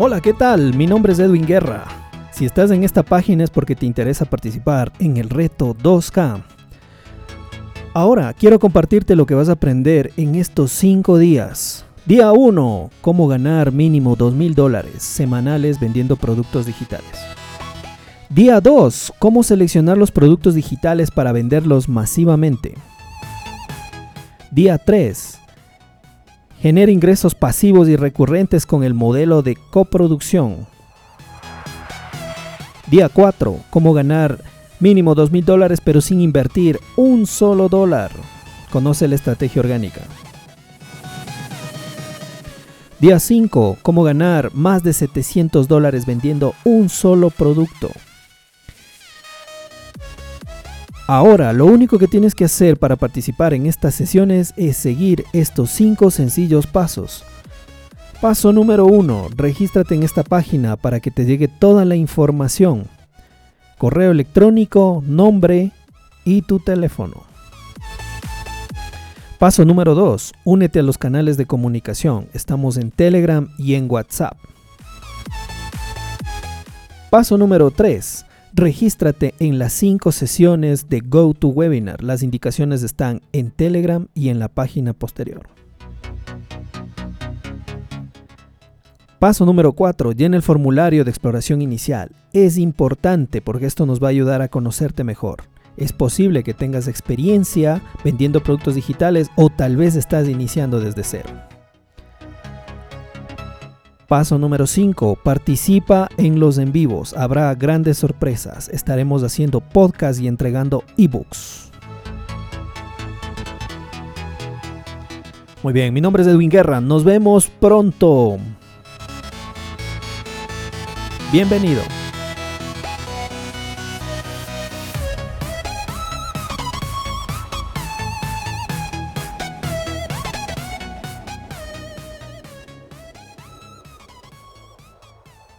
Hola, ¿qué tal? Mi nombre es Edwin Guerra. Si estás en esta página es porque te interesa participar en el reto 2K. Ahora quiero compartirte lo que vas a aprender en estos 5 días. Día 1. Cómo ganar mínimo 2 mil dólares semanales vendiendo productos digitales. Día 2. Cómo seleccionar los productos digitales para venderlos masivamente. Día 3. Genera ingresos pasivos y recurrentes con el modelo de coproducción. Día 4. Cómo ganar mínimo 2 mil dólares pero sin invertir un solo dólar. Conoce la estrategia orgánica. Día 5. Cómo ganar más de 700 dólares vendiendo un solo producto. Ahora, lo único que tienes que hacer para participar en estas sesiones es seguir estos 5 sencillos pasos. Paso número 1. Regístrate en esta página para que te llegue toda la información. Correo electrónico, nombre y tu teléfono. Paso número 2. Únete a los canales de comunicación. Estamos en Telegram y en WhatsApp. Paso número 3. Regístrate en las 5 sesiones de GoToWebinar. Las indicaciones están en Telegram y en la página posterior. Paso número 4. Llena el formulario de exploración inicial. Es importante porque esto nos va a ayudar a conocerte mejor. Es posible que tengas experiencia vendiendo productos digitales o tal vez estás iniciando desde cero. Paso número 5. Participa en los en vivos. Habrá grandes sorpresas. Estaremos haciendo podcast y entregando ebooks. Muy bien, mi nombre es Edwin Guerra. Nos vemos pronto. Bienvenido.